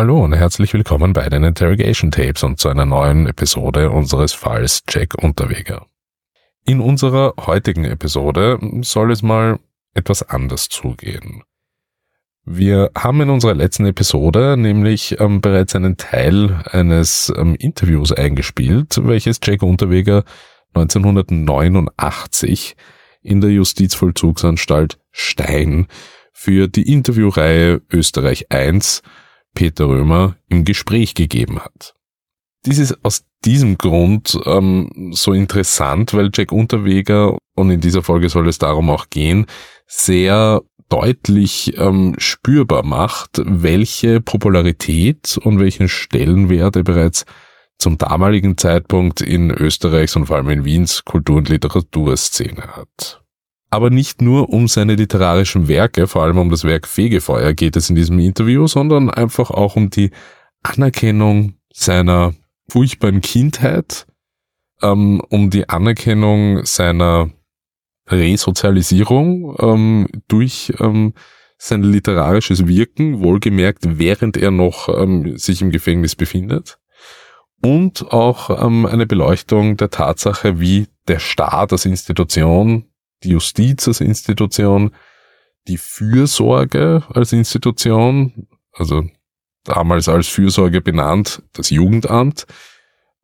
Hallo und herzlich willkommen bei den Interrogation Tapes und zu einer neuen Episode unseres Falls Jack Unterweger. In unserer heutigen Episode soll es mal etwas anders zugehen. Wir haben in unserer letzten Episode nämlich ähm, bereits einen Teil eines ähm, Interviews eingespielt, welches Jack Unterweger 1989 in der Justizvollzugsanstalt Stein für die Interviewreihe Österreich 1 Peter Römer im Gespräch gegeben hat. Dies ist aus diesem Grund ähm, so interessant, weil Jack Unterweger, und in dieser Folge soll es darum auch gehen, sehr deutlich ähm, spürbar macht, welche Popularität und welchen Stellenwert er bereits zum damaligen Zeitpunkt in Österreichs und vor allem in Wiens Kultur- und Literaturszene hat. Aber nicht nur um seine literarischen Werke, vor allem um das Werk Fegefeuer geht es in diesem Interview, sondern einfach auch um die Anerkennung seiner furchtbaren Kindheit, ähm, um die Anerkennung seiner Resozialisierung ähm, durch ähm, sein literarisches Wirken, wohlgemerkt, während er noch ähm, sich im Gefängnis befindet. Und auch ähm, eine Beleuchtung der Tatsache, wie der Staat als Institution, die Justiz als Institution, die Fürsorge als Institution, also damals als Fürsorge benannt, das Jugendamt,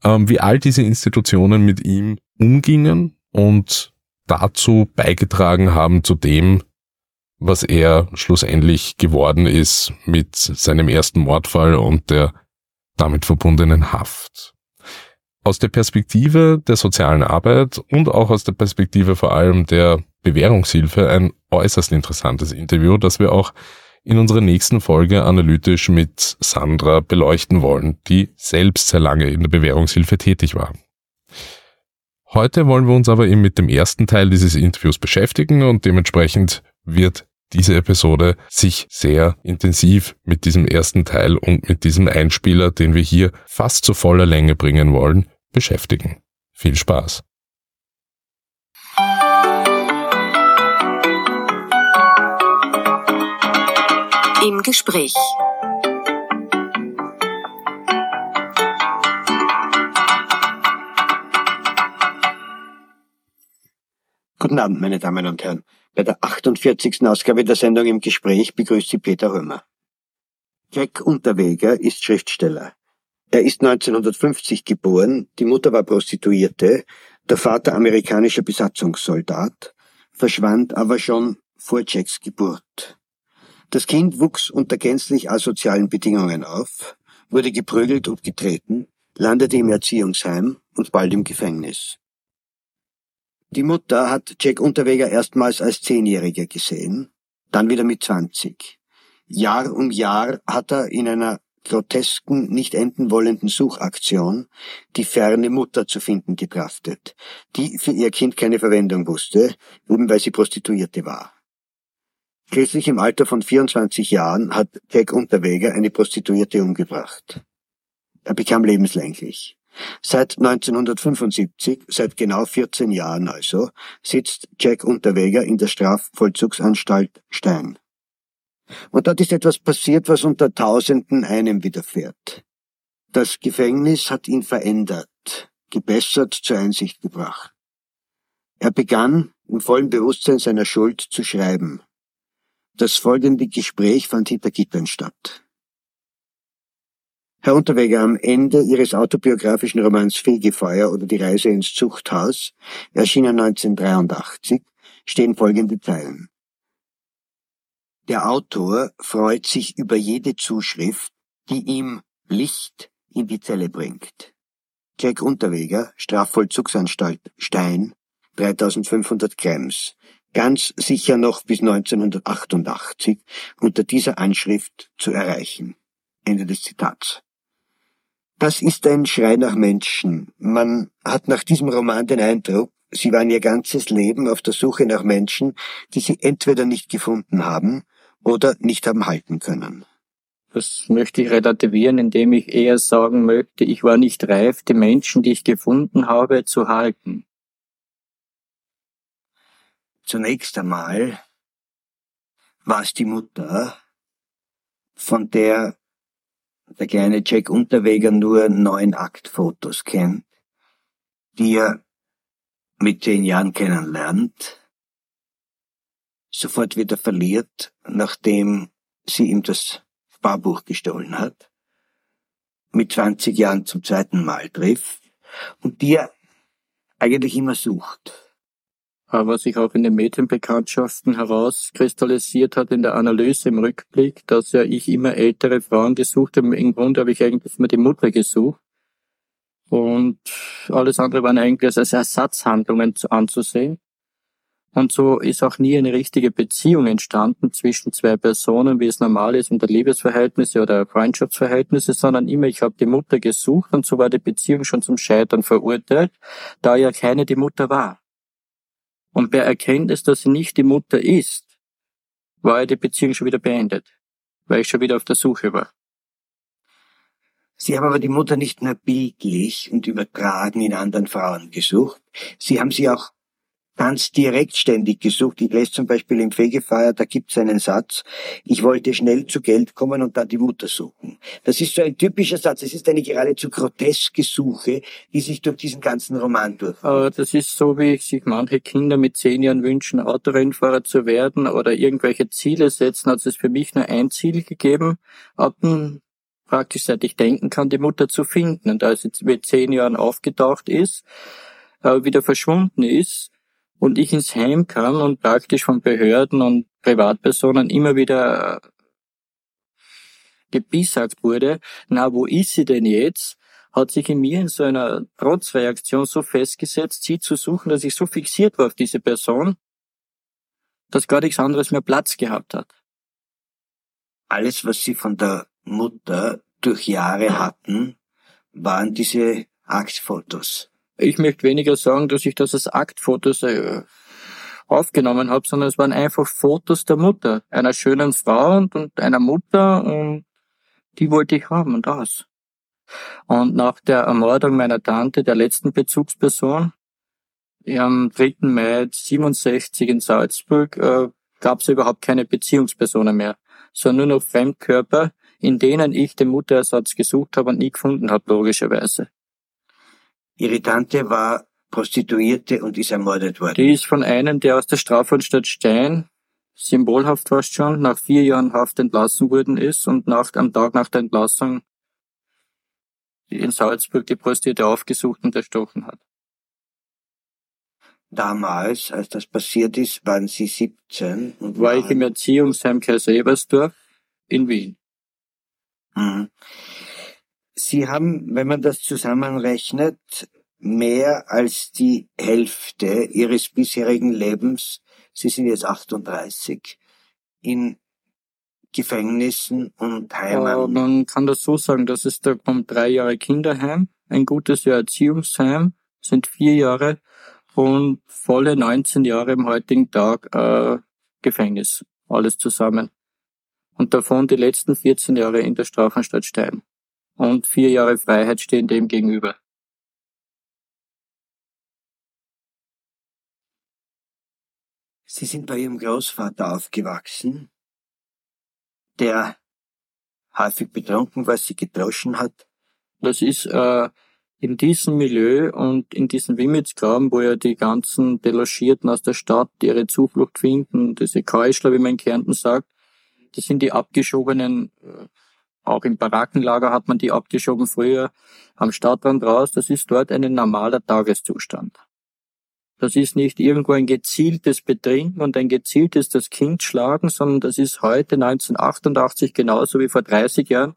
ähm, wie all diese Institutionen mit ihm umgingen und dazu beigetragen haben zu dem, was er schlussendlich geworden ist mit seinem ersten Mordfall und der damit verbundenen Haft. Aus der Perspektive der sozialen Arbeit und auch aus der Perspektive vor allem der Bewährungshilfe ein äußerst interessantes Interview, das wir auch in unserer nächsten Folge analytisch mit Sandra beleuchten wollen, die selbst sehr lange in der Bewährungshilfe tätig war. Heute wollen wir uns aber eben mit dem ersten Teil dieses Interviews beschäftigen und dementsprechend wird diese Episode sich sehr intensiv mit diesem ersten Teil und mit diesem Einspieler, den wir hier fast zu voller Länge bringen wollen, beschäftigen. Viel Spaß! Im Gespräch. Guten Abend, meine Damen und Herren. Bei der 48. Ausgabe der Sendung im Gespräch begrüßt Sie Peter Römer. Jack Unterweger ist Schriftsteller. Er ist 1950 geboren, die Mutter war Prostituierte, der Vater amerikanischer Besatzungssoldat, verschwand aber schon vor Jacks Geburt. Das Kind wuchs unter gänzlich asozialen Bedingungen auf, wurde geprügelt und getreten, landete im Erziehungsheim und bald im Gefängnis. Die Mutter hat Jack Unterweger erstmals als Zehnjähriger gesehen, dann wieder mit 20. Jahr um Jahr hat er in einer grotesken, nicht enden wollenden Suchaktion die ferne Mutter zu finden getrachtet, die für ihr Kind keine Verwendung wusste, eben weil sie Prostituierte war. Schließlich im Alter von 24 Jahren hat Jack Unterweger eine Prostituierte umgebracht. Er bekam lebenslänglich. Seit 1975, seit genau 14 Jahren also, sitzt Jack Unterweger in der Strafvollzugsanstalt Stein. Und dort ist etwas passiert, was unter Tausenden einem widerfährt. Das Gefängnis hat ihn verändert, gebessert, zur Einsicht gebracht. Er begann, im vollen Bewusstsein seiner Schuld zu schreiben. Das folgende Gespräch fand hinter Gittern statt. Herr Unterweger, am Ende Ihres autobiografischen Romans Fegefeuer oder Die Reise ins Zuchthaus, erschienen 1983, stehen folgende Zeilen. Der Autor freut sich über jede Zuschrift, die ihm Licht in die Zelle bringt. Jack Unterweger, Strafvollzugsanstalt Stein, 3500 Krems, ganz sicher noch bis 1988 unter dieser Anschrift zu erreichen. Ende des Zitats. Das ist ein Schrei nach Menschen. Man hat nach diesem Roman den Eindruck, Sie waren ihr ganzes Leben auf der Suche nach Menschen, die sie entweder nicht gefunden haben oder nicht haben halten können. Das möchte ich relativieren, indem ich eher sagen möchte, ich war nicht reif, die Menschen, die ich gefunden habe, zu halten. Zunächst einmal war es die Mutter, von der der kleine Jack Unterweger nur neun Aktfotos kennt, die er mit zehn Jahren kennenlernt, sofort wieder verliert, nachdem sie ihm das Barbuch gestohlen hat, mit 20 Jahren zum zweiten Mal trifft und die er eigentlich immer sucht. Was sich auch in den Medienbekanntschaften herauskristallisiert hat in der Analyse im Rückblick, dass ja ich immer ältere Frauen gesucht habe. Im Grunde habe ich eigentlich immer die Mutter gesucht. Und alles andere waren eigentlich als Ersatzhandlungen anzusehen. Und so ist auch nie eine richtige Beziehung entstanden zwischen zwei Personen, wie es normal ist unter Liebesverhältnisse oder Freundschaftsverhältnisse, sondern immer, ich habe die Mutter gesucht und so war die Beziehung schon zum Scheitern verurteilt, da ja keine die Mutter war. Und wer erkennt es, dass sie nicht die Mutter ist, war ja die Beziehung schon wieder beendet, weil ich schon wieder auf der Suche war. Sie haben aber die Mutter nicht nur bildlich und übertragen in anderen Frauen gesucht, Sie haben sie auch ganz direkt ständig gesucht. Ich lese zum Beispiel im Fegefeuer, da gibt es einen Satz, ich wollte schnell zu Geld kommen und dann die Mutter suchen. Das ist so ein typischer Satz, es ist eine geradezu groteske Suche, die sich durch diesen ganzen Roman durchführt. Das ist so, wie sich manche Kinder mit zehn Jahren wünschen, Autorennfahrer zu werden oder irgendwelche Ziele setzen, hat es für mich nur ein Ziel gegeben, ab praktisch seit ich denken kann, die Mutter zu finden. Und als sie mit zehn Jahren aufgetaucht ist, äh, wieder verschwunden ist, und ich ins Heim kam und praktisch von Behörden und Privatpersonen immer wieder äh, gebissagt wurde, na, wo ist sie denn jetzt? Hat sich in mir in so einer Trotzreaktion so festgesetzt, sie zu suchen, dass ich so fixiert war auf diese Person, dass gar nichts anderes mehr Platz gehabt hat. Alles, was sie von der Mutter durch Jahre hatten, waren diese Aktfotos. Ich möchte weniger sagen, dass ich das als Aktfotos äh, aufgenommen habe, sondern es waren einfach Fotos der Mutter, einer schönen Frau und, und einer Mutter und die wollte ich haben und das. Und nach der Ermordung meiner Tante, der letzten Bezugsperson, am 3. Mai 67 in Salzburg, äh, gab es überhaupt keine Beziehungspersonen mehr, sondern nur noch Fremdkörper, in denen ich den Mutterersatz gesucht habe und nie gefunden habe, logischerweise. Ihre Tante war Prostituierte und ist ermordet worden. Die ist von einem, der aus der Strafanstalt Stein symbolhaft fast schon, nach vier Jahren Haft entlassen worden ist und nach, am Tag nach der Entlassung in Salzburg die Prostituierte aufgesucht und erstochen hat. Damals, als das passiert ist, waren Sie 17 und war ich im Erziehungsheim Kaiser-Ebersdorf in Wien. Mhm. Sie haben, wenn man das zusammenrechnet, mehr als die Hälfte Ihres bisherigen Lebens, Sie sind jetzt 38, in Gefängnissen und Heimen. man kann das so sagen, das ist, da kommt drei Jahre Kinderheim, ein gutes Jahr Erziehungsheim, sind vier Jahre und volle 19 Jahre im heutigen Tag äh, Gefängnis. Alles zusammen. Und davon die letzten 14 Jahre in der Strafanstalt Stein und vier Jahre Freiheit stehen dem gegenüber. Sie sind bei Ihrem Großvater aufgewachsen, der häufig betrunken war, Sie gedroschen hat. Das ist äh, in diesem Milieu und in diesem Wimmitzgraben, wo ja die ganzen Delogierten aus der Stadt ihre Zuflucht finden, diese Keuschler, wie man in Kärnten sagt, das sind die abgeschobenen äh, auch im Barackenlager hat man die abgeschoben früher am Stadtrand raus. Das ist dort ein normaler Tageszustand. Das ist nicht irgendwo ein gezieltes Betrinken und ein gezieltes das Kind schlagen, sondern das ist heute 1988 genauso wie vor 30 Jahren.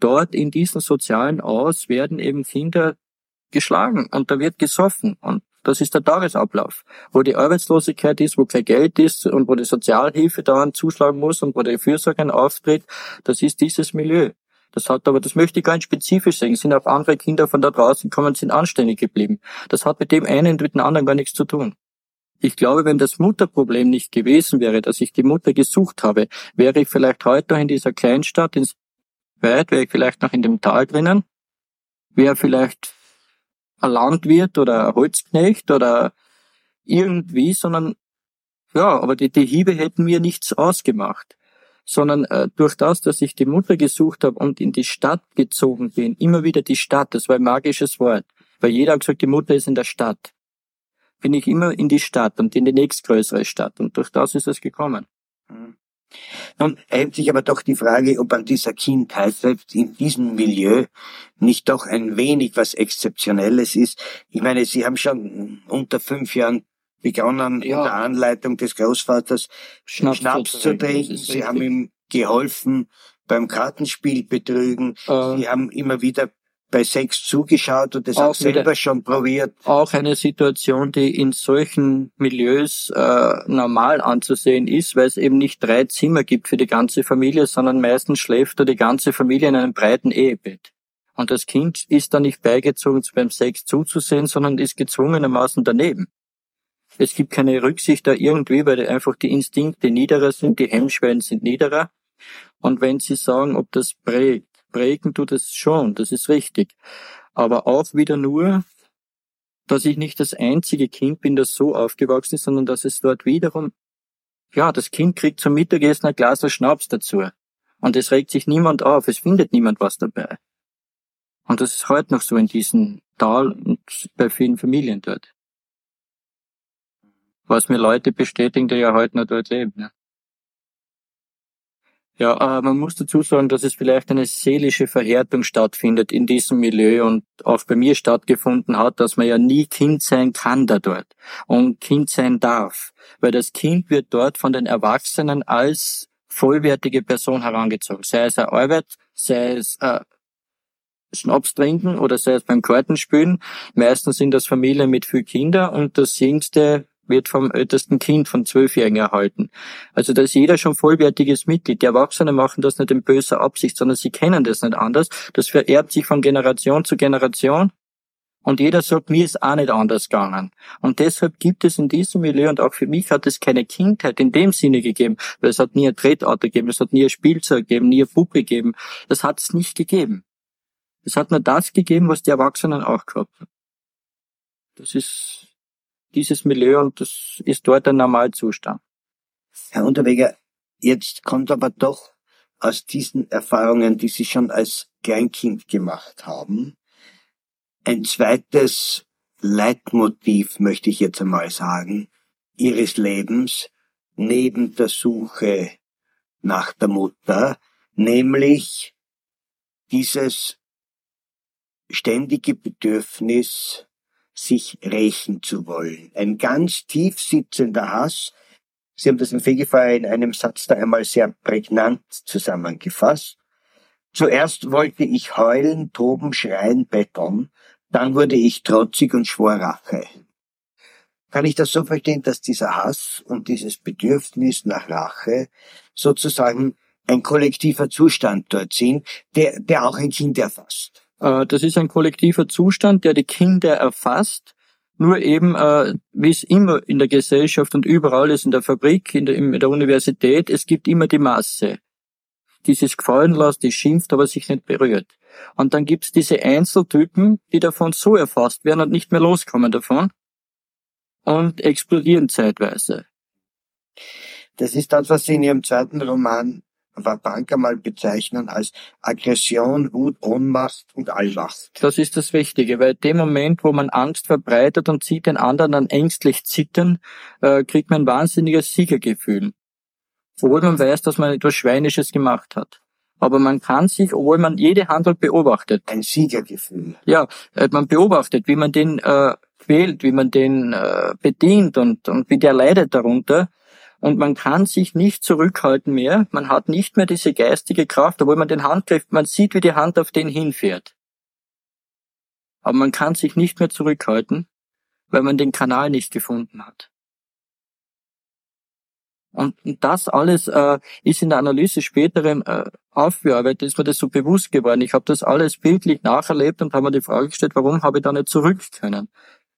Dort in diesen sozialen Aus werden eben Kinder geschlagen und da wird gesoffen und das ist der Tagesablauf. Wo die Arbeitslosigkeit ist, wo kein Geld ist und wo die Sozialhilfe dauernd zuschlagen muss und wo die Fürsorge auftritt, das ist dieses Milieu. Das hat aber, das möchte ich nicht spezifisch sagen, sind auch andere Kinder von da draußen gekommen, sind anständig geblieben. Das hat mit dem einen mit dem anderen gar nichts zu tun. Ich glaube, wenn das Mutterproblem nicht gewesen wäre, dass ich die Mutter gesucht habe, wäre ich vielleicht heute noch in dieser Kleinstadt, in Weit, wäre ich vielleicht noch in dem Tal drinnen, wäre vielleicht ein Landwirt oder ein Holzknecht oder irgendwie, sondern ja, aber die, die Hiebe hätten mir nichts ausgemacht. sondern äh, durch das, dass ich die Mutter gesucht habe und in die Stadt gezogen bin, immer wieder die Stadt, das war ein magisches Wort, weil jeder hat gesagt, die Mutter ist in der Stadt, bin ich immer in die Stadt und in die nächstgrößere Stadt und durch das ist es gekommen. Mhm. Nun erhebt sich aber doch die Frage, ob an dieser Kindheit, selbst in diesem Milieu, nicht doch ein wenig was Exzeptionelles ist. Ich meine, Sie haben schon unter fünf Jahren begonnen, ja. unter Anleitung des Großvaters Schnaps, Schnaps zu trinken. Sie haben ihm geholfen beim Kartenspiel betrügen. Äh, Sie haben immer wieder bei Sex zugeschaut und das auch, auch selber schon probiert. Auch eine Situation, die in solchen Milieus äh, normal anzusehen ist, weil es eben nicht drei Zimmer gibt für die ganze Familie, sondern meistens schläft da die ganze Familie in einem breiten Ehebett. Und das Kind ist da nicht beigezogen, beim Sex zuzusehen, sondern ist gezwungenermaßen daneben. Es gibt keine Rücksicht da irgendwie, weil einfach die Instinkte niederer sind, die Hemmschwellen sind niederer. Und wenn Sie sagen, ob das prägt, prägen tut es schon, das ist richtig. Aber auch wieder nur, dass ich nicht das einzige Kind bin, das so aufgewachsen ist, sondern dass es dort wiederum, ja, das Kind kriegt zum Mittagessen ein Glas Schnaps dazu. Und es regt sich niemand auf, es findet niemand was dabei. Und das ist heute noch so in diesem Tal und bei vielen Familien dort. Was mir Leute bestätigen, die ja heute noch dort leben. Ne? Ja, äh, man muss dazu sagen, dass es vielleicht eine seelische Verhärtung stattfindet in diesem Milieu und auch bei mir stattgefunden hat, dass man ja nie Kind sein kann da dort und Kind sein darf, weil das Kind wird dort von den Erwachsenen als vollwertige Person herangezogen, sei es eine Arbeit, sei es äh, Schnaps trinken oder sei es beim Kartenspielen. Meistens sind das Familien mit viel Kinder und das jüngste wird vom ältesten Kind von Zwölfjährigen erhalten. Also da ist jeder schon vollwertiges Mitglied. Die Erwachsenen machen das nicht in böser Absicht, sondern sie kennen das nicht anders. Das vererbt sich von Generation zu Generation. Und jeder sagt, mir ist auch nicht anders gegangen. Und deshalb gibt es in diesem Milieu, und auch für mich hat es keine Kindheit in dem Sinne gegeben, weil es hat nie ein Tretauto gegeben, es hat nie ein Spielzeug gegeben, nie eine Puppe gegeben. Das hat es nicht gegeben. Es hat nur das gegeben, was die Erwachsenen auch gehabt haben. Das ist dieses Milieu und das ist dort ein Normalzustand. Herr Unterweger, jetzt kommt aber doch aus diesen Erfahrungen, die Sie schon als Kleinkind gemacht haben, ein zweites Leitmotiv, möchte ich jetzt einmal sagen, Ihres Lebens neben der Suche nach der Mutter, nämlich dieses ständige Bedürfnis sich rächen zu wollen. Ein ganz tief sitzender Hass. Sie haben das im Fegefeuer in einem Satz da einmal sehr prägnant zusammengefasst. Zuerst wollte ich heulen, toben, schreien, betteln. Dann wurde ich trotzig und schwor Rache. Kann ich das so verstehen, dass dieser Hass und dieses Bedürfnis nach Rache sozusagen ein kollektiver Zustand dort sind, der, der auch ein Kind erfasst? Äh, das ist ein kollektiver Zustand, der die Kinder erfasst. Nur eben, äh, wie es immer in der Gesellschaft und überall ist, in der Fabrik, in der, Universität, es gibt immer die Masse, die sich gefallen lässt, die schimpft, aber sich nicht berührt. Und dann gibt's diese Einzeltypen, die davon so erfasst werden und nicht mehr loskommen davon und explodieren zeitweise. Das ist das, was Sie in Ihrem zweiten Roman Wabanka mal bezeichnen als Aggression, Wut, Ohnmacht und Allmacht. Das ist das Wichtige, weil dem Moment, wo man Angst verbreitet und sieht den anderen dann ängstlich zittern, äh, kriegt man ein wahnsinniges Siegergefühl. Obwohl man weiß, dass man etwas Schweinisches gemacht hat. Aber man kann sich, obwohl man jede Handlung beobachtet. Ein Siegergefühl. Ja, äh, man beobachtet, wie man den äh, quält, wie man den äh, bedient und, und wie der leidet darunter und man kann sich nicht zurückhalten mehr. Man hat nicht mehr diese geistige Kraft, obwohl man den Handgriff, man sieht, wie die Hand auf den hinfährt. Aber man kann sich nicht mehr zurückhalten, weil man den Kanal nicht gefunden hat. Und das alles äh, ist in der Analyse späteren äh, aufgearbeitet, ist mir das so bewusst geworden. Ich habe das alles bildlich nacherlebt und habe mir die Frage gestellt, warum habe ich da nicht zurück können?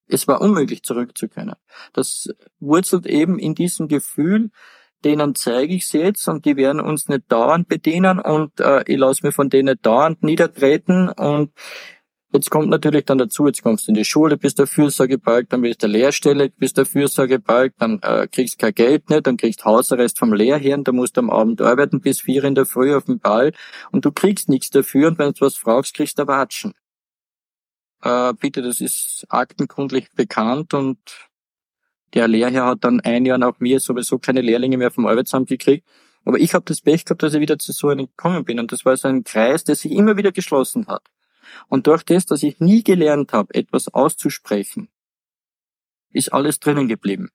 Es war unmöglich zurückzukehren. Das wurzelt eben in diesem Gefühl, denen zeige ich jetzt und die werden uns nicht dauernd bedienen und äh, ich lasse mich von denen dauernd niedertreten und Jetzt kommt natürlich dann dazu, jetzt kommst du in die Schule, bist der Fürsorgebalg, dann bist du der Lehrstelle, bist der Fürsorgebalg, dann äh, kriegst kein Geld nicht, dann kriegst Hausarrest vom Lehrherrn, da musst du am Abend arbeiten bis vier in der Früh auf dem Ball und du kriegst nichts dafür und wenn du was fragst, kriegst du Watschen. Äh, bitte, das ist aktenkundlich bekannt und der Lehrherr hat dann ein Jahr nach mir sowieso keine Lehrlinge mehr vom Arbeitsamt gekriegt. Aber ich habe das Pech gehabt, dass ich wieder zu so einem gekommen bin. Und das war so ein Kreis, der sich immer wieder geschlossen hat. Und durch das, dass ich nie gelernt habe, etwas auszusprechen, ist alles drinnen geblieben.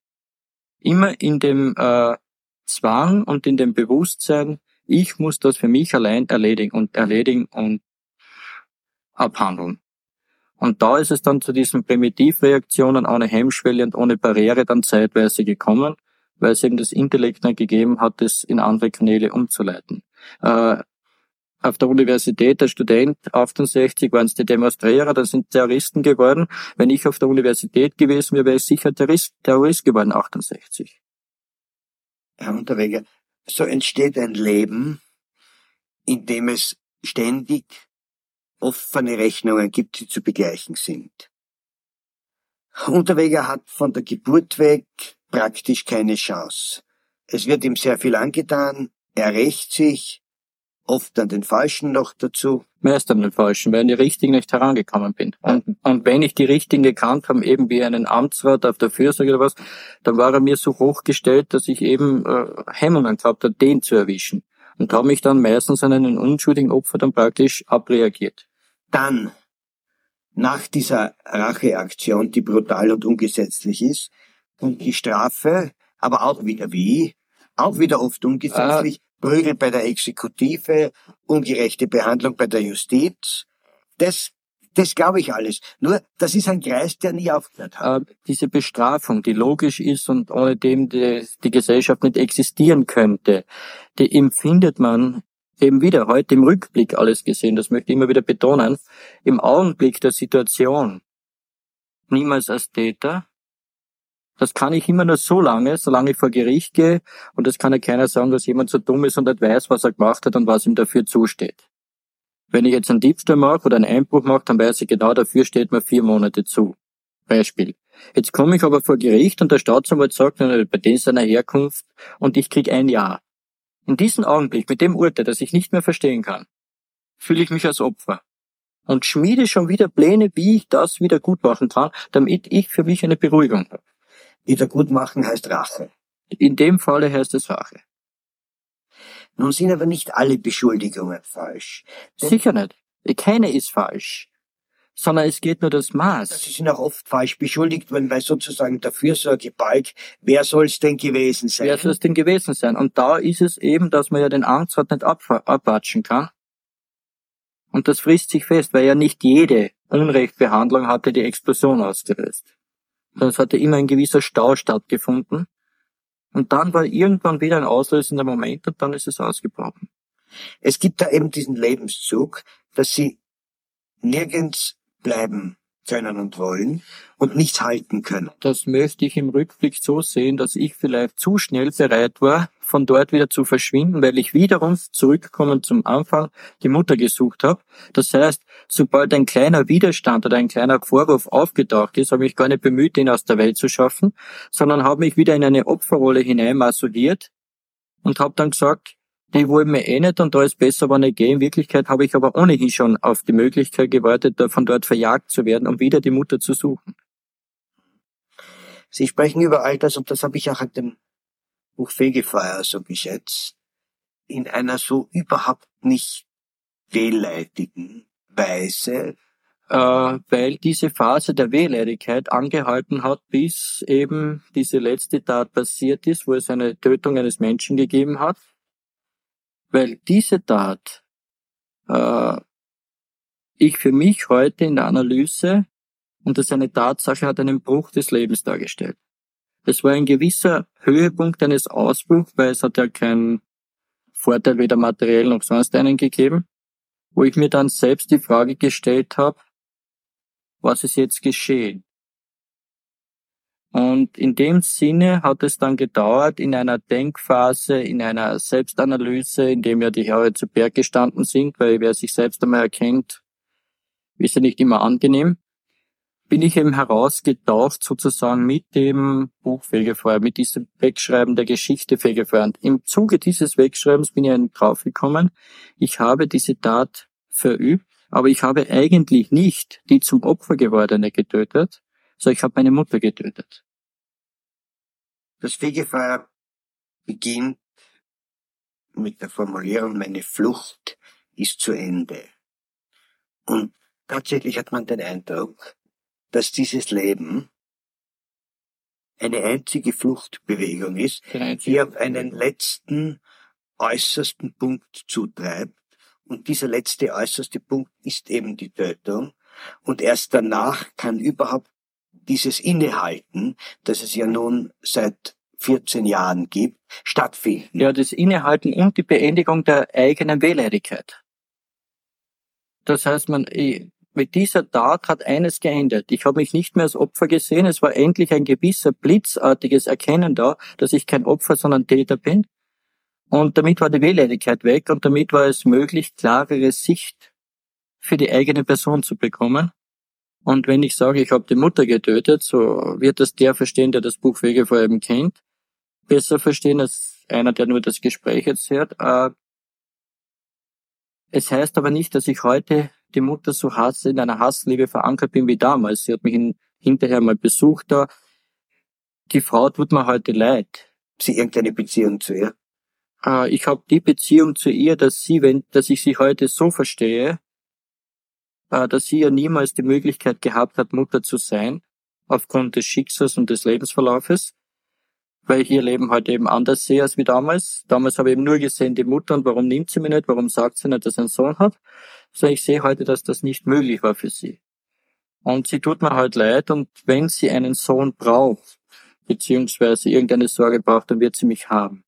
Immer in dem äh, Zwang und in dem Bewusstsein, ich muss das für mich allein erledigen und erledigen und abhandeln. Und da ist es dann zu diesen Primitivreaktionen ohne Hemmschwelle und ohne Barriere dann zeitweise gekommen, weil es eben das Intellekt nicht gegeben hat, das in andere Kanäle umzuleiten. Äh, auf der Universität, der Student, 68 waren es die Demonstrierer, dann sind Terroristen geworden. Wenn ich auf der Universität gewesen wäre, wäre ich sicher Terrorist, Terrorist geworden, 68. Herr Unterweger, so entsteht ein Leben, in dem es ständig offene Rechnungen gibt, die zu begleichen sind. Unterweger hat von der Geburt weg praktisch keine Chance. Es wird ihm sehr viel angetan, er rächt sich, oft an den Falschen noch dazu. Meist an den Falschen, weil ich an die Richtigen nicht herangekommen bin. Und, und wenn ich die Richtigen gekannt habe, eben wie einen Amtsrat auf der Fürsorge oder was, dann war er mir so hochgestellt, dass ich eben äh, Hemmungen gehabt habe, den zu erwischen. Und habe mich dann meistens an einen unschuldigen Opfer dann praktisch abreagiert. Dann, nach dieser Racheaktion, die brutal und ungesetzlich ist, kommt die Strafe, aber auch wieder wie? Auch wieder oft ungesetzlich, Prügel bei der Exekutive, ungerechte Behandlung bei der Justiz. Das, das glaube ich alles. Nur, das ist ein Kreis, der nie aufgehört hat. Äh, diese Bestrafung, die logisch ist und ohne dem die, die Gesellschaft nicht existieren könnte, die empfindet man eben wieder heute im Rückblick alles gesehen, das möchte ich immer wieder betonen, im Augenblick der Situation niemals als Täter, das kann ich immer nur so lange, solange ich vor Gericht gehe und es kann ja keiner sagen, dass jemand so dumm ist und nicht weiß, was er gemacht hat und was ihm dafür zusteht. Wenn ich jetzt einen Diebstahl mache oder einen Einbruch mache, dann weiß ich genau, dafür steht mir vier Monate zu. Beispiel. Jetzt komme ich aber vor Gericht und der Staatsanwalt sagt, bei dem seiner Herkunft und ich krieg ein Jahr. In diesem Augenblick, mit dem Urteil, das ich nicht mehr verstehen kann, fühle ich mich als Opfer und schmiede schon wieder Pläne, wie ich das wieder gut machen kann, damit ich für mich eine Beruhigung habe. Wiedergutmachen heißt Rache. In dem Falle heißt es Rache. Nun sind aber nicht alle Beschuldigungen falsch. Sicher nicht. Keine ist falsch. Sondern es geht nur das Maß. Sie sind auch oft falsch beschuldigt worden, weil sozusagen der Fürsorgebalg, wer soll es denn gewesen sein? Wer soll es denn gewesen sein? Und da ist es eben, dass man ja den Amtsrat nicht abwatschen kann. Und das frisst sich fest, weil ja nicht jede Unrechtbehandlung hatte die Explosion ausgelöst es hatte immer ein gewisser Stau stattgefunden. Und dann war irgendwann wieder ein auslösender Moment und dann ist es ausgebrochen. Es gibt da eben diesen Lebenszug, dass sie nirgends bleiben können und wollen und nichts halten können. Das möchte ich im Rückblick so sehen, dass ich vielleicht zu schnell bereit war, von dort wieder zu verschwinden, weil ich wiederum zurückkommen zum Anfang die Mutter gesucht habe. Das heißt, sobald ein kleiner Widerstand oder ein kleiner Vorwurf aufgetaucht ist, habe ich gar nicht bemüht, ihn aus der Welt zu schaffen, sondern habe mich wieder in eine Opferrolle hineinmassuriert und habe dann gesagt, die wollen mir eh nicht und da ist besser, wenn ich gehe. In Wirklichkeit habe ich aber ohnehin schon auf die Möglichkeit gewartet, von dort verjagt zu werden, um wieder die Mutter zu suchen. Sie sprechen über all das und das habe ich auch an dem Buch Fegefeuer so geschätzt. In einer so überhaupt nicht wehleidigen Weise. Äh, weil diese Phase der Wehleidigkeit angehalten hat, bis eben diese letzte Tat passiert ist, wo es eine Tötung eines Menschen gegeben hat weil diese Tat äh, ich für mich heute in der Analyse und das eine Tatsache hat einen Bruch des Lebens dargestellt. Es war ein gewisser Höhepunkt eines Ausbruchs, weil es hat ja keinen Vorteil weder materiell noch sonst einen gegeben, wo ich mir dann selbst die Frage gestellt habe, was ist jetzt geschehen? Und in dem Sinne hat es dann gedauert, in einer Denkphase, in einer Selbstanalyse, in dem ja die Jahre zu Berg gestanden sind, weil wer sich selbst einmal erkennt, ist ja nicht immer angenehm, bin ich eben herausgetaucht sozusagen mit dem Buch Fegefeuer, mit diesem Wegschreiben der Geschichte Fegefeuer. Und im Zuge dieses Wegschreibens bin ich draufgekommen, ich habe diese Tat verübt, aber ich habe eigentlich nicht die zum Opfer gewordene getötet, sondern ich habe meine Mutter getötet. Das Fegefeuer beginnt mit der Formulierung, meine Flucht ist zu Ende. Und tatsächlich hat man den Eindruck, dass dieses Leben eine einzige Fluchtbewegung ist, die auf einen letzten, äußersten Punkt zutreibt. Und dieser letzte, äußerste Punkt ist eben die Tötung. Und erst danach kann überhaupt dieses Innehalten, das es ja nun seit 14 Jahren gibt, stattfinden. Ja, das Innehalten und die Beendigung der eigenen Wehleidigkeit. Das heißt, man, mit dieser Tat hat eines geändert. Ich habe mich nicht mehr als Opfer gesehen. Es war endlich ein gewisser blitzartiges Erkennen da, dass ich kein Opfer, sondern Täter bin. Und damit war die Wehleidigkeit weg und damit war es möglich, klarere Sicht für die eigene Person zu bekommen. Und wenn ich sage, ich habe die Mutter getötet, so wird das der verstehen, der das Buch Wege vor eben kennt, besser verstehen als einer, der nur das Gespräch jetzt hört. Äh, es heißt aber nicht, dass ich heute die Mutter so hasse, in einer Hassliebe verankert bin wie damals. Sie hat mich in, hinterher mal besucht da. Die Frau tut mir heute leid. Sie irgendeine Beziehung zu ihr? Äh, ich habe die Beziehung zu ihr, dass sie, wenn, dass ich sie heute so verstehe, dass sie ja niemals die Möglichkeit gehabt hat, Mutter zu sein, aufgrund des Schicksals und des Lebensverlaufes weil ich ihr Leben heute eben anders sehe als wie damals. Damals habe ich eben nur gesehen die Mutter und warum nimmt sie mich nicht, warum sagt sie nicht, dass sie einen Sohn hat. So ich sehe heute, dass das nicht möglich war für sie. Und sie tut mir halt leid und wenn sie einen Sohn braucht, beziehungsweise irgendeine Sorge braucht, dann wird sie mich haben.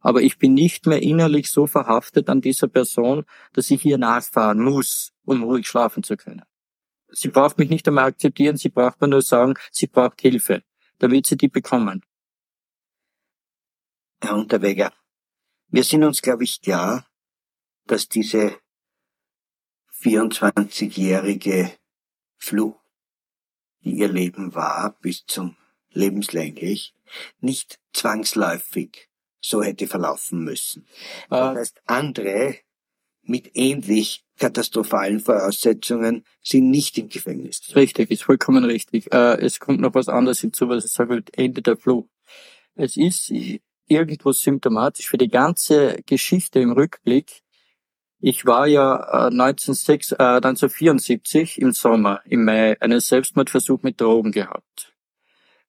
Aber ich bin nicht mehr innerlich so verhaftet an dieser Person, dass ich ihr nachfahren muss, um ruhig schlafen zu können. Sie braucht mich nicht einmal akzeptieren, sie braucht mir nur sagen, sie braucht Hilfe, damit sie die bekommen. Herr Unterweger, wir sind uns, glaube ich, klar, dass diese 24-jährige Flucht, die ihr Leben war, bis zum lebenslänglich, nicht zwangsläufig so hätte verlaufen müssen. Das äh, heißt, andere mit ähnlich katastrophalen Voraussetzungen sind nicht im Gefängnis. Richtig, ist vollkommen richtig. Äh, es kommt noch was anderes hinzu, was ich sage, Ende der Flucht. Es ist, irgendwo symptomatisch für die ganze Geschichte im Rückblick. Ich war ja 1906, äh, 1974 äh, im Sommer, im Mai, einen Selbstmordversuch mit Drogen gehabt.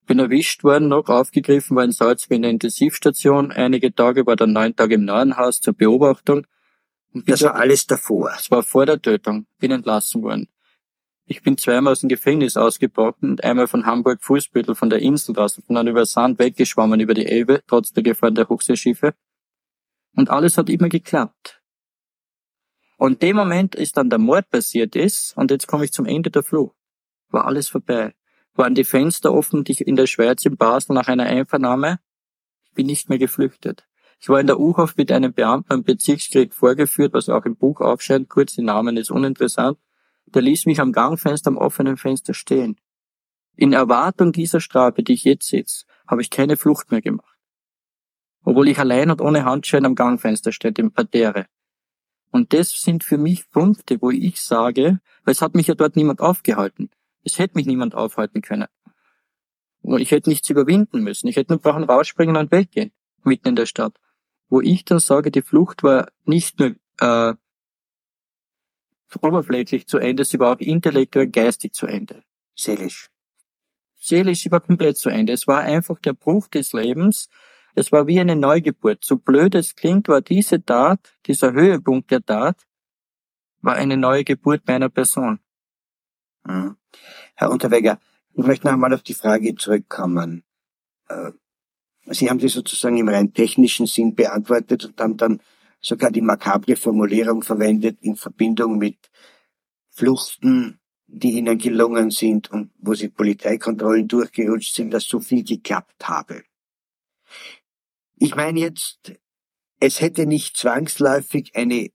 Bin erwischt worden, noch aufgegriffen, war in Salzburg in der Intensivstation. Einige Tage war dann neun Tage im Neuenhaus zur Beobachtung. Das war alles davor. Das war vor der Tötung. Bin entlassen worden. Ich bin zweimal aus dem Gefängnis ausgebrochen und einmal von Hamburg Fußbüttel von der Insel draußen, von dann über Sand weggeschwommen über die Elbe, trotz der Gefahr der Hochseeschiffe. Und alles hat immer geklappt. Und dem Moment ist dann der Mord passiert ist, und jetzt komme ich zum Ende der Flucht. War alles vorbei. Waren die Fenster offen, die ich in der Schweiz in Basel nach einer Einvernahme? Bin nicht mehr geflüchtet. Ich war in der U-Haft mit einem Beamten am Bezirkskrieg vorgeführt, was auch im Buch aufscheint. Kurz, die Namen ist uninteressant der ließ mich am Gangfenster am offenen Fenster stehen. In Erwartung dieser Strafe, die ich jetzt sitze, habe ich keine Flucht mehr gemacht. Obwohl ich allein und ohne Handschellen am Gangfenster stehe, im Parterre. Und das sind für mich Punkte, wo ich sage, weil es hat mich ja dort niemand aufgehalten. Es hätte mich niemand aufhalten können. Und ich hätte nichts überwinden müssen. Ich hätte nur brauchen rausspringen und weggehen, mitten in der Stadt. Wo ich dann sage, die Flucht war nicht nur äh, oberflächlich zu Ende, sie war auch intellektuell geistig zu Ende. Seelisch. Seelisch, sie war komplett zu Ende. Es war einfach der Bruch des Lebens. Es war wie eine Neugeburt. So blöd es klingt, war diese Tat, dieser Höhepunkt der Tat, war eine neue Geburt meiner Person. Hm. Herr Unterweger, ich möchte noch einmal auf die Frage zurückkommen. Sie haben sie sozusagen im rein technischen Sinn beantwortet und haben dann sogar die makabre Formulierung verwendet in Verbindung mit Fluchten, die ihnen gelungen sind und wo sie Polizeikontrollen durchgerutscht sind, dass so viel geklappt habe. Ich meine jetzt, es hätte nicht zwangsläufig eine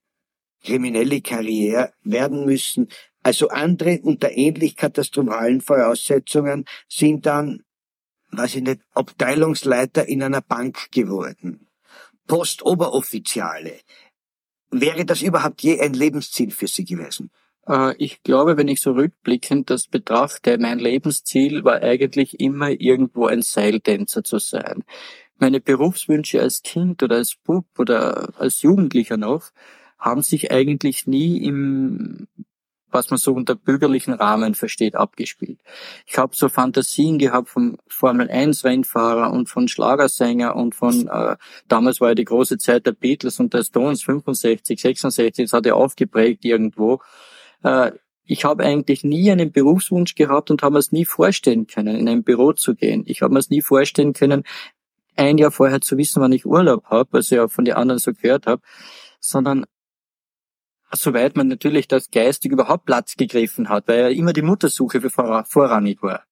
kriminelle Karriere werden müssen, Also andere unter ähnlich katastrophalen Voraussetzungen sind dann, weiß ich nicht, Abteilungsleiter in einer Bank geworden. Postoberoffiziale. Wäre das überhaupt je ein Lebensziel für Sie gewesen? Äh, ich glaube, wenn ich so rückblickend das betrachte, mein Lebensziel war eigentlich immer irgendwo ein Seiltänzer zu sein. Meine Berufswünsche als Kind oder als Bub oder als Jugendlicher noch haben sich eigentlich nie im was man so unter bürgerlichen Rahmen versteht, abgespielt. Ich habe so Fantasien gehabt vom Formel 1 Rennfahrer und von Schlagersänger und von äh, damals war ja die große Zeit der Beatles und der Stones 65, 66, das hat er aufgeprägt irgendwo. Äh, ich habe eigentlich nie einen Berufswunsch gehabt und habe es nie vorstellen können, in ein Büro zu gehen. Ich habe mir es nie vorstellen können, ein Jahr vorher zu wissen, wann ich Urlaub habe, was ich ja von den anderen so gehört habe, sondern soweit man natürlich das geistig überhaupt Platz gegriffen hat, weil ja immer die Muttersuche vorrangig war.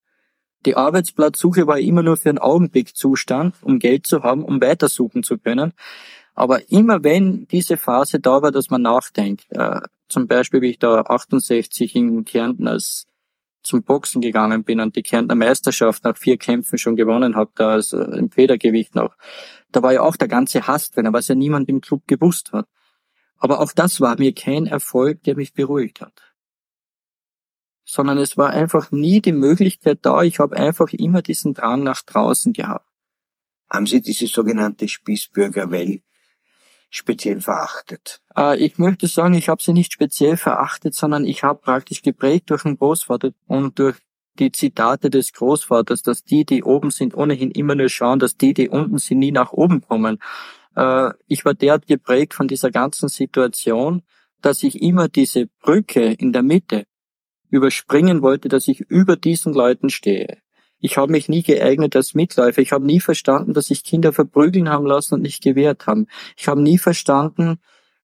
Die Arbeitsplatzsuche war immer nur für einen Augenblickzustand, um Geld zu haben, um weitersuchen zu können. Aber immer wenn diese Phase da war, dass man nachdenkt, äh, zum Beispiel, wie ich da 68 in Kärnten als zum Boxen gegangen bin und die Kärntner Meisterschaft nach vier Kämpfen schon gewonnen habe, da als, äh, im Federgewicht noch, da war ja auch der ganze Hass drin, was ja niemand im Club gewusst hat. Aber auch das war mir kein Erfolg, der mich beruhigt hat. Sondern es war einfach nie die Möglichkeit da. Ich habe einfach immer diesen Drang nach draußen gehabt. Haben Sie diese sogenannte Spießbürgerwelt speziell verachtet? Äh, ich möchte sagen, ich habe sie nicht speziell verachtet, sondern ich habe praktisch geprägt durch den Großvater und durch die Zitate des Großvaters, dass die, die oben sind, ohnehin immer nur schauen, dass die, die unten sind, nie nach oben kommen. Äh, ich war derart geprägt von dieser ganzen Situation, dass ich immer diese Brücke in der Mitte überspringen wollte, dass ich über diesen Leuten stehe. Ich habe mich nie geeignet als Mitläufer. Ich habe nie verstanden, dass sich Kinder verprügeln haben lassen und nicht gewehrt haben. Ich habe nie verstanden,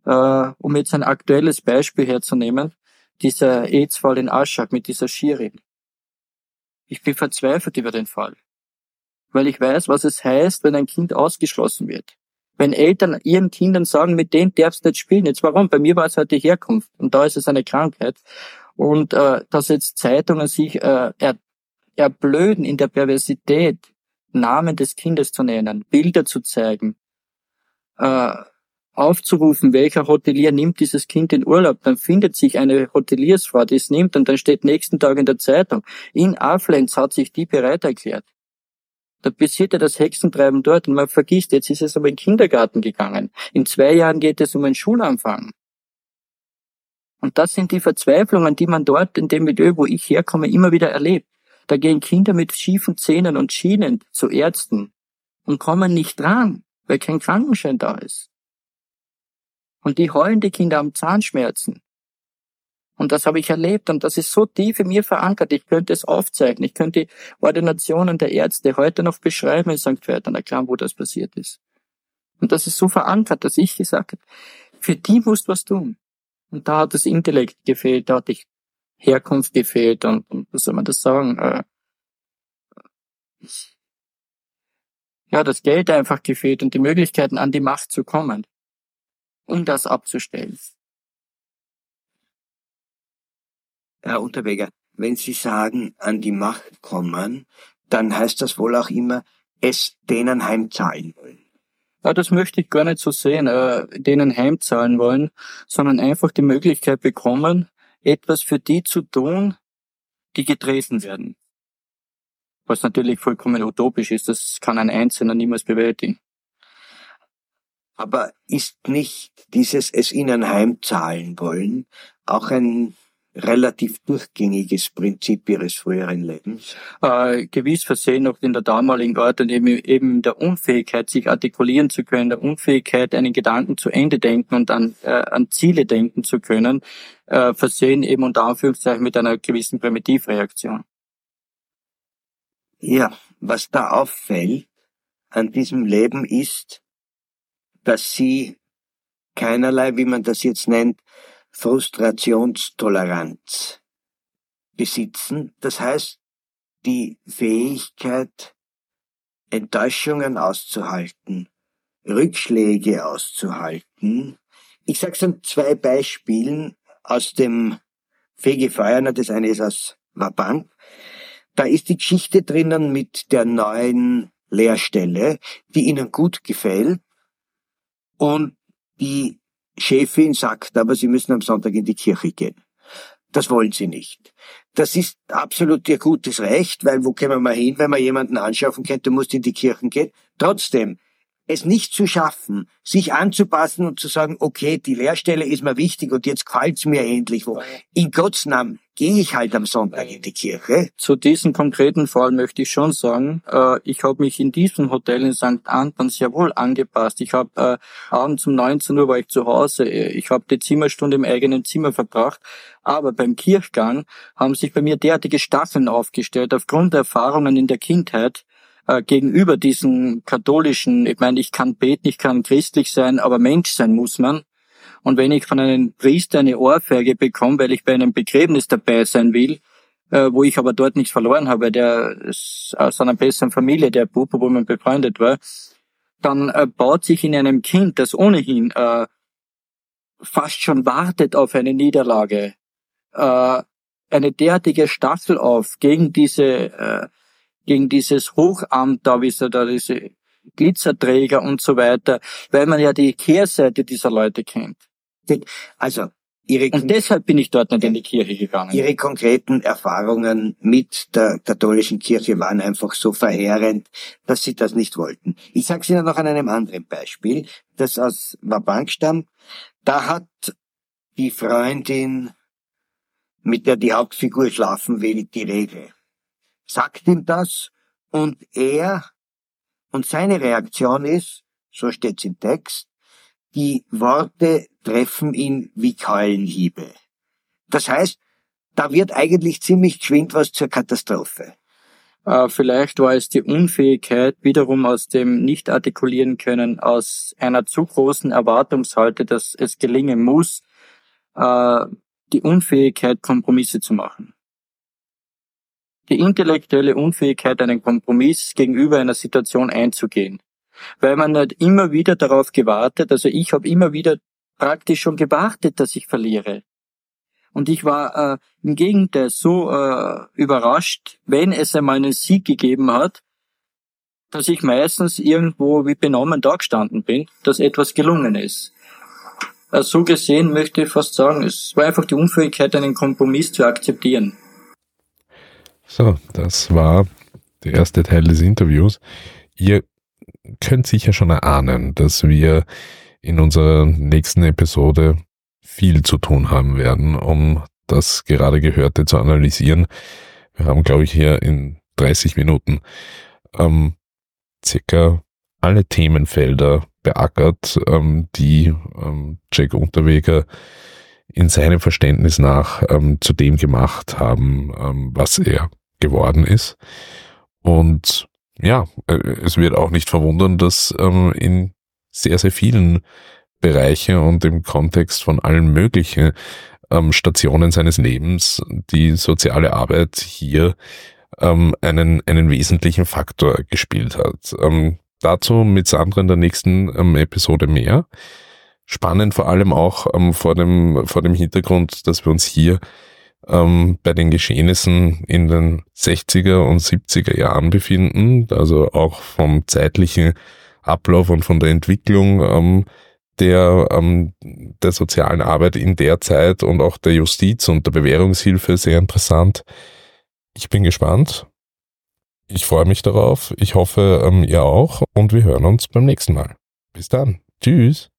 äh, um jetzt ein aktuelles Beispiel herzunehmen, dieser AIDS-Fall in Aschak mit dieser Schirin. Ich bin verzweifelt über den Fall, weil ich weiß, was es heißt, wenn ein Kind ausgeschlossen wird wenn Eltern ihren Kindern sagen, mit denen darfst du nicht spielen. Jetzt warum? Bei mir war es halt die Herkunft und da ist es eine Krankheit. Und äh, dass jetzt Zeitungen sich äh, er, erblöden in der Perversität, Namen des Kindes zu nennen, Bilder zu zeigen, äh, aufzurufen, welcher Hotelier nimmt dieses Kind in Urlaub, dann findet sich eine Hoteliersfrau, die es nimmt und dann steht nächsten Tag in der Zeitung, in Aflenz hat sich die bereit erklärt. Da passiert ja das Hexentreiben dort und man vergisst, jetzt ist es um den Kindergarten gegangen. In zwei Jahren geht es um einen Schulanfang. Und das sind die Verzweiflungen, die man dort in dem Milieu, wo ich herkomme, immer wieder erlebt. Da gehen Kinder mit schiefen Zähnen und Schienen zu Ärzten und kommen nicht dran, weil kein Krankenschein da ist. Und die heulen die Kinder am Zahnschmerzen. Und das habe ich erlebt und das ist so tief in mir verankert. Ich könnte es aufzeichnen. Ich könnte die Ordinationen der Ärzte heute noch beschreiben in St. Veit an der Klamm, wo das passiert ist. Und das ist so verankert, dass ich gesagt habe, für die musst du was tun. Und da hat das Intellekt gefehlt, da hat die Herkunft gefehlt und, und was soll man das sagen? Äh, ja, das Geld einfach gefehlt und die Möglichkeiten an die Macht zu kommen, um das abzustellen. Herr Unterweger, wenn Sie sagen, an die Macht kommen, dann heißt das wohl auch immer, es denen heimzahlen wollen. Ja, das möchte ich gar nicht so sehen, äh, denen heimzahlen wollen, sondern einfach die Möglichkeit bekommen, etwas für die zu tun, die getreten werden. Was natürlich vollkommen utopisch ist, das kann ein Einzelner niemals bewältigen. Aber ist nicht dieses es ihnen heimzahlen wollen auch ein relativ durchgängiges Prinzip ihres früheren Lebens? Äh, gewiss versehen noch in der damaligen Art und eben, eben der Unfähigkeit, sich artikulieren zu können, der Unfähigkeit, einen Gedanken zu Ende denken und an, äh, an Ziele denken zu können, äh, versehen eben unter Anführungszeichen mit einer gewissen Primitivreaktion. Ja, was da auffällt an diesem Leben ist, dass sie keinerlei, wie man das jetzt nennt, Frustrationstoleranz besitzen. Das heißt, die Fähigkeit, Enttäuschungen auszuhalten, Rückschläge auszuhalten. Ich sage es an zwei Beispielen aus dem Fegefeuerner, das eine ist aus Wabank. Da ist die Geschichte drinnen mit der neuen Lehrstelle, die ihnen gut gefällt. Und die Chefin sagt aber, sie müssen am Sonntag in die Kirche gehen. Das wollen sie nicht. Das ist absolut ihr gutes Recht, weil wo kämen wir hin, wenn man jemanden anschaffen könnte, muss in die Kirchen gehen. Trotzdem, es nicht zu schaffen, sich anzupassen und zu sagen, okay, die Lehrstelle ist mir wichtig und jetzt gefällt's mir endlich. Wo. In Gottes Namen gehe ich halt am Sonntag in die Kirche. Zu diesem konkreten Fall möchte ich schon sagen, äh, ich habe mich in diesem Hotel in St. Anton sehr wohl angepasst. Ich habe äh, abends um 19 Uhr war ich zu Hause. Ich habe die Zimmerstunde im eigenen Zimmer verbracht. Aber beim Kirchgang haben sich bei mir derartige Staffeln aufgestellt aufgrund der Erfahrungen in der Kindheit, äh, gegenüber diesen katholischen, ich meine, ich kann beten, ich kann christlich sein, aber Mensch sein muss man. Und wenn ich von einem Priester eine Ohrfeige bekomme, weil ich bei einem Begräbnis dabei sein will, äh, wo ich aber dort nichts verloren habe, der ist aus einer besseren Familie, der Bub, wo man befreundet war, dann äh, baut sich in einem Kind, das ohnehin äh, fast schon wartet auf eine Niederlage, äh, eine derartige Staffel auf gegen diese äh, gegen dieses Hochamt da, wie sie da diese Glitzerträger und so weiter, weil man ja die Kehrseite dieser Leute kennt. Also, Ihre und deshalb bin ich dort nicht in die Kirche gegangen. Ihre konkreten Erfahrungen mit der katholischen Kirche waren einfach so verheerend, dass Sie das nicht wollten. Ich sage es Ihnen noch an einem anderen Beispiel, das aus Wabank stammt. Da hat die Freundin, mit der die Hauptfigur schlafen will, die Regel sagt ihm das und er und seine Reaktion ist, so steht's im Text, die Worte treffen ihn wie Keulenhiebe. Das heißt, da wird eigentlich ziemlich geschwind was zur Katastrophe. Äh, vielleicht war es die Unfähigkeit, wiederum aus dem nicht artikulieren können, aus einer zu großen Erwartungshalte, dass es gelingen muss, äh, die Unfähigkeit, Kompromisse zu machen die intellektuelle Unfähigkeit, einen Kompromiss gegenüber einer Situation einzugehen. Weil man hat immer wieder darauf gewartet, also ich habe immer wieder praktisch schon gewartet, dass ich verliere. Und ich war äh, im Gegenteil so äh, überrascht, wenn es einmal einen Sieg gegeben hat, dass ich meistens irgendwo wie benommen da gestanden bin, dass etwas gelungen ist. Also so gesehen möchte ich fast sagen, es war einfach die Unfähigkeit, einen Kompromiss zu akzeptieren. So, das war der erste Teil des Interviews. Ihr könnt sicher schon erahnen, dass wir in unserer nächsten Episode viel zu tun haben werden, um das gerade Gehörte zu analysieren. Wir haben, glaube ich, hier in 30 Minuten ähm, circa alle Themenfelder beackert, ähm, die ähm, Jack Unterweger in seinem Verständnis nach ähm, zu dem gemacht haben, ähm, was er geworden ist. Und ja, äh, es wird auch nicht verwundern, dass ähm, in sehr, sehr vielen Bereichen und im Kontext von allen möglichen ähm, Stationen seines Lebens die soziale Arbeit hier ähm, einen, einen wesentlichen Faktor gespielt hat. Ähm, dazu mit Sandra in der nächsten Episode mehr. Spannend vor allem auch ähm, vor, dem, vor dem Hintergrund, dass wir uns hier ähm, bei den Geschehnissen in den 60er und 70er Jahren befinden, also auch vom zeitlichen Ablauf und von der Entwicklung ähm, der, ähm, der sozialen Arbeit in der Zeit und auch der Justiz und der Bewährungshilfe sehr interessant. Ich bin gespannt. Ich freue mich darauf. Ich hoffe, ähm, ihr auch. Und wir hören uns beim nächsten Mal. Bis dann. Tschüss.